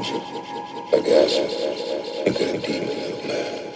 angel, a gas, a good demon of man.